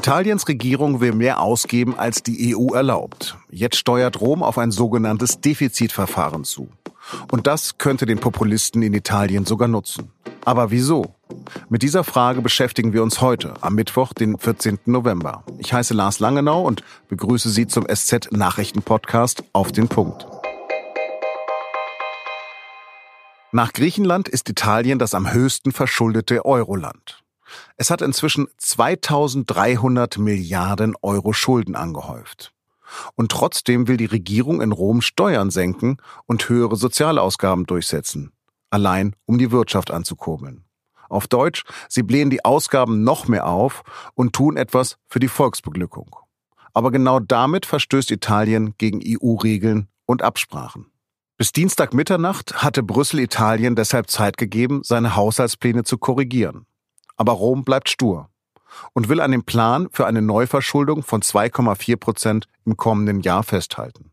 Italiens Regierung will mehr ausgeben, als die EU erlaubt. Jetzt steuert Rom auf ein sogenanntes Defizitverfahren zu. Und das könnte den Populisten in Italien sogar nutzen. Aber wieso? Mit dieser Frage beschäftigen wir uns heute, am Mittwoch, den 14. November. Ich heiße Lars Langenau und begrüße Sie zum SZ Nachrichten Podcast auf den Punkt. Nach Griechenland ist Italien das am höchsten verschuldete Euroland. Es hat inzwischen 2300 Milliarden Euro Schulden angehäuft. Und trotzdem will die Regierung in Rom Steuern senken und höhere Sozialausgaben durchsetzen. Allein um die Wirtschaft anzukurbeln. Auf Deutsch, sie blähen die Ausgaben noch mehr auf und tun etwas für die Volksbeglückung. Aber genau damit verstößt Italien gegen EU-Regeln und Absprachen. Bis Dienstag Mitternacht hatte Brüssel Italien deshalb Zeit gegeben, seine Haushaltspläne zu korrigieren. Aber Rom bleibt stur und will an dem Plan für eine Neuverschuldung von 2,4 Prozent im kommenden Jahr festhalten.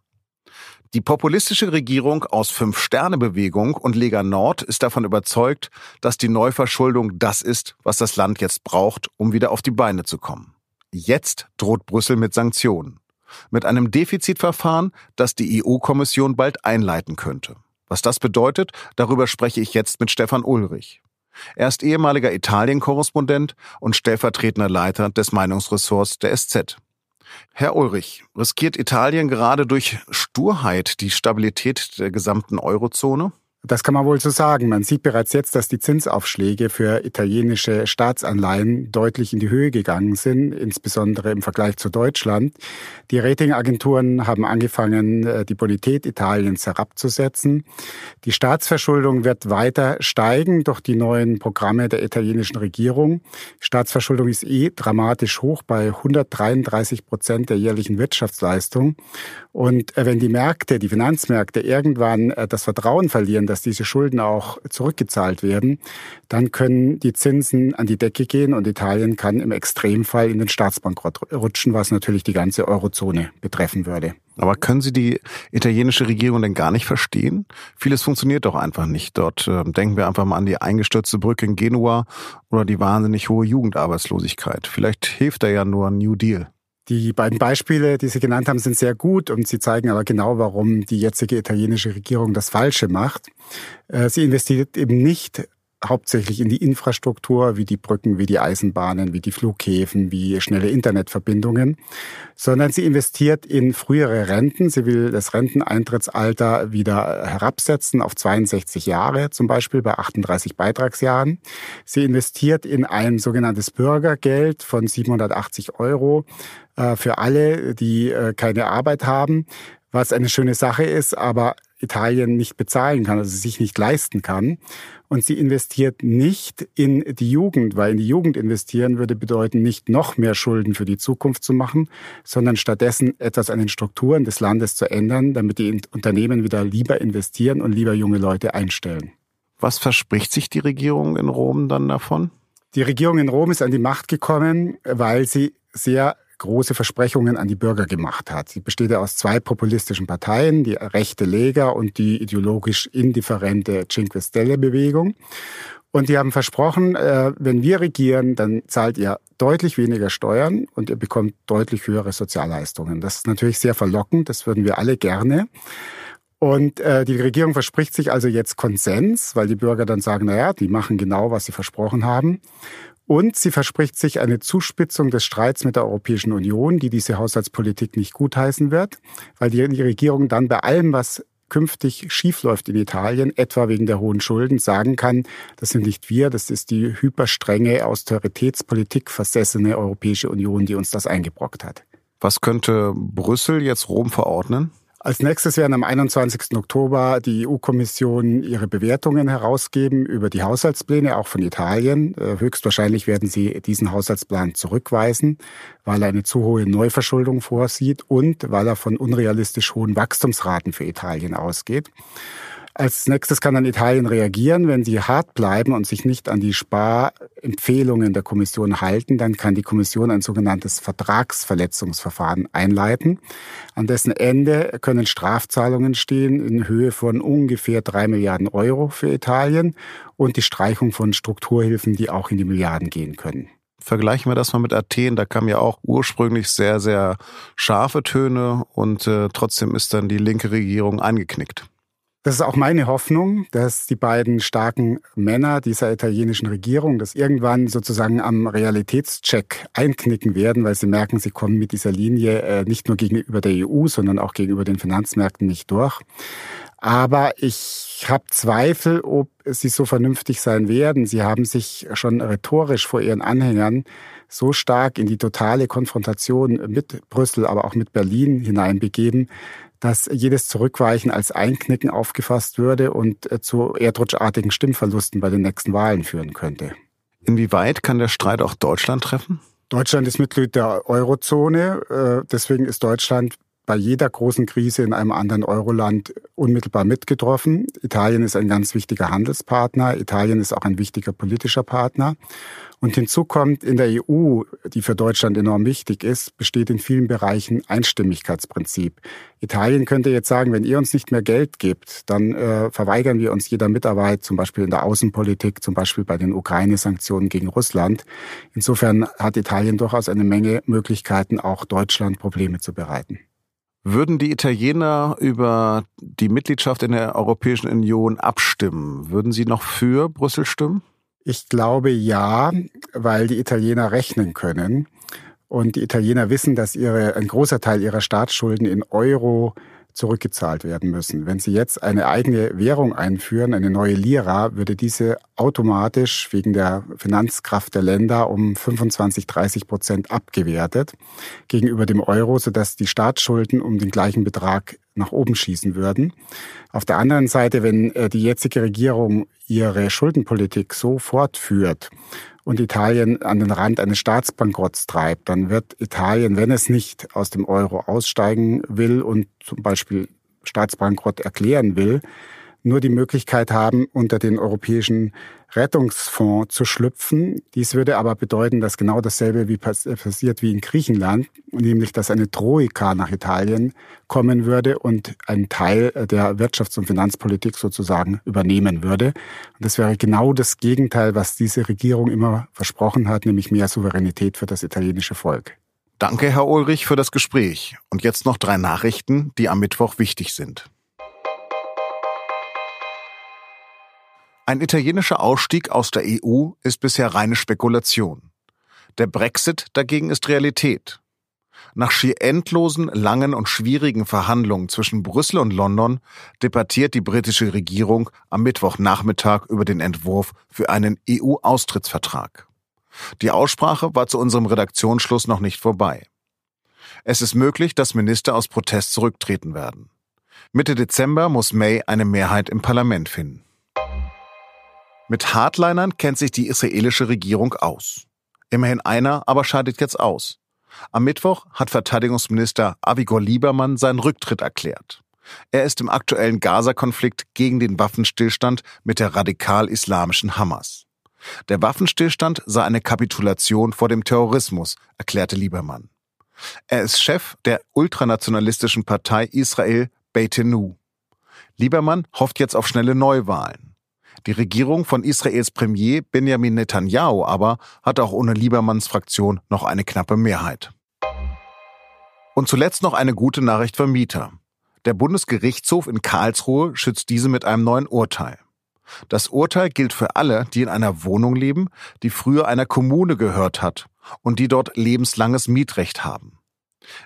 Die populistische Regierung aus Fünf-Sterne-Bewegung und Lega Nord ist davon überzeugt, dass die Neuverschuldung das ist, was das Land jetzt braucht, um wieder auf die Beine zu kommen. Jetzt droht Brüssel mit Sanktionen mit einem Defizitverfahren, das die EU-Kommission bald einleiten könnte. Was das bedeutet, darüber spreche ich jetzt mit Stefan Ulrich. Er ist ehemaliger Italien-Korrespondent und stellvertretender Leiter des Meinungsressorts der SZ. Herr Ulrich, riskiert Italien gerade durch Sturheit die Stabilität der gesamten Eurozone? Das kann man wohl so sagen. Man sieht bereits jetzt, dass die Zinsaufschläge für italienische Staatsanleihen deutlich in die Höhe gegangen sind, insbesondere im Vergleich zu Deutschland. Die Ratingagenturen haben angefangen, äh, die Bonität Italiens herabzusetzen. Die Staatsverschuldung wird weiter steigen durch die neuen Programme der italienischen Regierung. Staatsverschuldung ist eh dramatisch hoch bei 133 Prozent der jährlichen Wirtschaftsleistung. Und äh, wenn die Märkte, die Finanzmärkte irgendwann äh, das Vertrauen verlieren, dass diese Schulden auch zurückgezahlt werden, dann können die Zinsen an die Decke gehen und Italien kann im Extremfall in den Staatsbankrott rutschen, was natürlich die ganze Eurozone betreffen würde. Aber können Sie die italienische Regierung denn gar nicht verstehen? Vieles funktioniert doch einfach nicht. Dort äh, denken wir einfach mal an die eingestürzte Brücke in Genua oder die wahnsinnig hohe Jugendarbeitslosigkeit. Vielleicht hilft da ja nur ein New Deal. Die beiden Beispiele, die Sie genannt haben, sind sehr gut und sie zeigen aber genau, warum die jetzige italienische Regierung das Falsche macht. Äh, sie investiert eben nicht hauptsächlich in die Infrastruktur, wie die Brücken, wie die Eisenbahnen, wie die Flughäfen, wie schnelle Internetverbindungen, sondern sie investiert in frühere Renten. Sie will das Renteneintrittsalter wieder herabsetzen auf 62 Jahre, zum Beispiel bei 38 Beitragsjahren. Sie investiert in ein sogenanntes Bürgergeld von 780 Euro äh, für alle, die äh, keine Arbeit haben was eine schöne Sache ist, aber Italien nicht bezahlen kann, also sich nicht leisten kann. Und sie investiert nicht in die Jugend, weil in die Jugend investieren würde bedeuten, nicht noch mehr Schulden für die Zukunft zu machen, sondern stattdessen etwas an den Strukturen des Landes zu ändern, damit die Unternehmen wieder lieber investieren und lieber junge Leute einstellen. Was verspricht sich die Regierung in Rom dann davon? Die Regierung in Rom ist an die Macht gekommen, weil sie sehr große Versprechungen an die Bürger gemacht hat. Sie besteht ja aus zwei populistischen Parteien, die rechte Lega und die ideologisch indifferente Cinque Stelle-Bewegung. Und die haben versprochen, äh, wenn wir regieren, dann zahlt ihr deutlich weniger Steuern und ihr bekommt deutlich höhere Sozialleistungen. Das ist natürlich sehr verlockend, das würden wir alle gerne. Und äh, die Regierung verspricht sich also jetzt Konsens, weil die Bürger dann sagen, naja, die machen genau, was sie versprochen haben. Und sie verspricht sich eine Zuspitzung des Streits mit der Europäischen Union, die diese Haushaltspolitik nicht gutheißen wird, weil die, Regierung dann bei allem, was künftig schiefläuft in Italien, etwa wegen der hohen Schulden, sagen kann, das sind nicht wir, das ist die hyperstrenge Austeritätspolitik versessene Europäische Union, die uns das eingebrockt hat. Was könnte Brüssel jetzt Rom verordnen? Als nächstes werden am 21. Oktober die EU-Kommission ihre Bewertungen herausgeben über die Haushaltspläne, auch von Italien. Äh, höchstwahrscheinlich werden sie diesen Haushaltsplan zurückweisen, weil er eine zu hohe Neuverschuldung vorsieht und weil er von unrealistisch hohen Wachstumsraten für Italien ausgeht. Als nächstes kann dann Italien reagieren. Wenn sie hart bleiben und sich nicht an die Sparempfehlungen der Kommission halten, dann kann die Kommission ein sogenanntes Vertragsverletzungsverfahren einleiten. An dessen Ende können Strafzahlungen stehen in Höhe von ungefähr drei Milliarden Euro für Italien und die Streichung von Strukturhilfen, die auch in die Milliarden gehen können. Vergleichen wir das mal mit Athen, da kamen ja auch ursprünglich sehr, sehr scharfe Töne und äh, trotzdem ist dann die linke Regierung eingeknickt. Das ist auch meine Hoffnung, dass die beiden starken Männer dieser italienischen Regierung das irgendwann sozusagen am Realitätscheck einknicken werden, weil sie merken, sie kommen mit dieser Linie äh, nicht nur gegenüber der EU, sondern auch gegenüber den Finanzmärkten nicht durch. Aber ich habe Zweifel, ob sie so vernünftig sein werden. Sie haben sich schon rhetorisch vor ihren Anhängern so stark in die totale Konfrontation mit Brüssel, aber auch mit Berlin hineinbegeben, dass jedes Zurückweichen als Einknicken aufgefasst würde und äh, zu erdrutschartigen Stimmverlusten bei den nächsten Wahlen führen könnte. Inwieweit kann der Streit auch Deutschland treffen? Deutschland ist Mitglied der Eurozone. Äh, deswegen ist Deutschland bei jeder großen Krise in einem anderen Euroland unmittelbar mitgetroffen. Italien ist ein ganz wichtiger Handelspartner. Italien ist auch ein wichtiger politischer Partner. Und hinzu kommt, in der EU, die für Deutschland enorm wichtig ist, besteht in vielen Bereichen Einstimmigkeitsprinzip. Italien könnte jetzt sagen, wenn ihr uns nicht mehr Geld gibt, dann äh, verweigern wir uns jeder Mitarbeit, zum Beispiel in der Außenpolitik, zum Beispiel bei den Ukraine-Sanktionen gegen Russland. Insofern hat Italien durchaus eine Menge Möglichkeiten, auch Deutschland Probleme zu bereiten. Würden die Italiener über die Mitgliedschaft in der Europäischen Union abstimmen? Würden sie noch für Brüssel stimmen? Ich glaube ja, weil die Italiener rechnen können. Und die Italiener wissen, dass ihre, ein großer Teil ihrer Staatsschulden in Euro zurückgezahlt werden müssen. Wenn Sie jetzt eine eigene Währung einführen, eine neue Lira, würde diese automatisch wegen der Finanzkraft der Länder um 25, 30 Prozent abgewertet gegenüber dem Euro, sodass die Staatsschulden um den gleichen Betrag nach oben schießen würden. Auf der anderen Seite, wenn äh, die jetzige Regierung ihre Schuldenpolitik so fortführt und Italien an den Rand eines Staatsbankrotts treibt, dann wird Italien, wenn es nicht aus dem Euro aussteigen will und zum Beispiel Staatsbankrott erklären will, nur die Möglichkeit haben, unter den europäischen Rettungsfonds zu schlüpfen. Dies würde aber bedeuten, dass genau dasselbe wie äh, passiert wie in Griechenland, nämlich dass eine Troika nach Italien kommen würde und einen Teil der Wirtschafts- und Finanzpolitik sozusagen übernehmen würde. Und das wäre genau das Gegenteil, was diese Regierung immer versprochen hat, nämlich mehr Souveränität für das italienische Volk. Danke, Herr Ulrich, für das Gespräch. Und jetzt noch drei Nachrichten, die am Mittwoch wichtig sind. Ein italienischer Ausstieg aus der EU ist bisher reine Spekulation. Der Brexit dagegen ist Realität. Nach schier endlosen, langen und schwierigen Verhandlungen zwischen Brüssel und London debattiert die britische Regierung am Mittwochnachmittag über den Entwurf für einen EU-Austrittsvertrag. Die Aussprache war zu unserem Redaktionsschluss noch nicht vorbei. Es ist möglich, dass Minister aus Protest zurücktreten werden. Mitte Dezember muss May eine Mehrheit im Parlament finden. Mit Hardlinern kennt sich die israelische Regierung aus. Immerhin einer aber scheidet jetzt aus. Am Mittwoch hat Verteidigungsminister Avigor Liebermann seinen Rücktritt erklärt. Er ist im aktuellen Gaza-Konflikt gegen den Waffenstillstand mit der radikal-islamischen Hamas. Der Waffenstillstand sei eine Kapitulation vor dem Terrorismus, erklärte Liebermann. Er ist Chef der ultranationalistischen Partei Israel Beitenu. Liebermann hofft jetzt auf schnelle Neuwahlen. Die Regierung von Israels Premier Benjamin Netanyahu aber hat auch ohne Liebermanns Fraktion noch eine knappe Mehrheit. Und zuletzt noch eine gute Nachricht für Mieter. Der Bundesgerichtshof in Karlsruhe schützt diese mit einem neuen Urteil. Das Urteil gilt für alle, die in einer Wohnung leben, die früher einer Kommune gehört hat und die dort lebenslanges Mietrecht haben.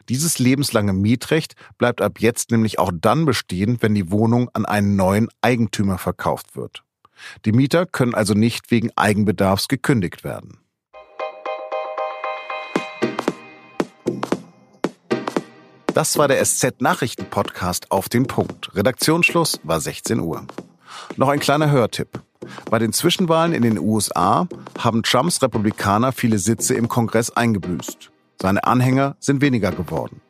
Dieses lebenslange Mietrecht bleibt ab jetzt nämlich auch dann bestehen, wenn die Wohnung an einen neuen Eigentümer verkauft wird. Die Mieter können also nicht wegen Eigenbedarfs gekündigt werden. Das war der SZ-Nachrichten-Podcast auf den Punkt. Redaktionsschluss war 16 Uhr. Noch ein kleiner Hörtipp. Bei den Zwischenwahlen in den USA haben Trumps Republikaner viele Sitze im Kongress eingebüßt. Seine Anhänger sind weniger geworden.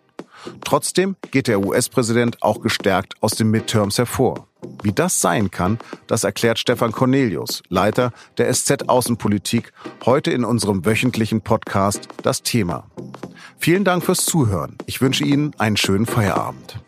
Trotzdem geht der US-Präsident auch gestärkt aus den Midterms hervor. Wie das sein kann, das erklärt Stefan Cornelius, Leiter der SZ Außenpolitik, heute in unserem wöchentlichen Podcast Das Thema. Vielen Dank fürs Zuhören. Ich wünsche Ihnen einen schönen Feierabend.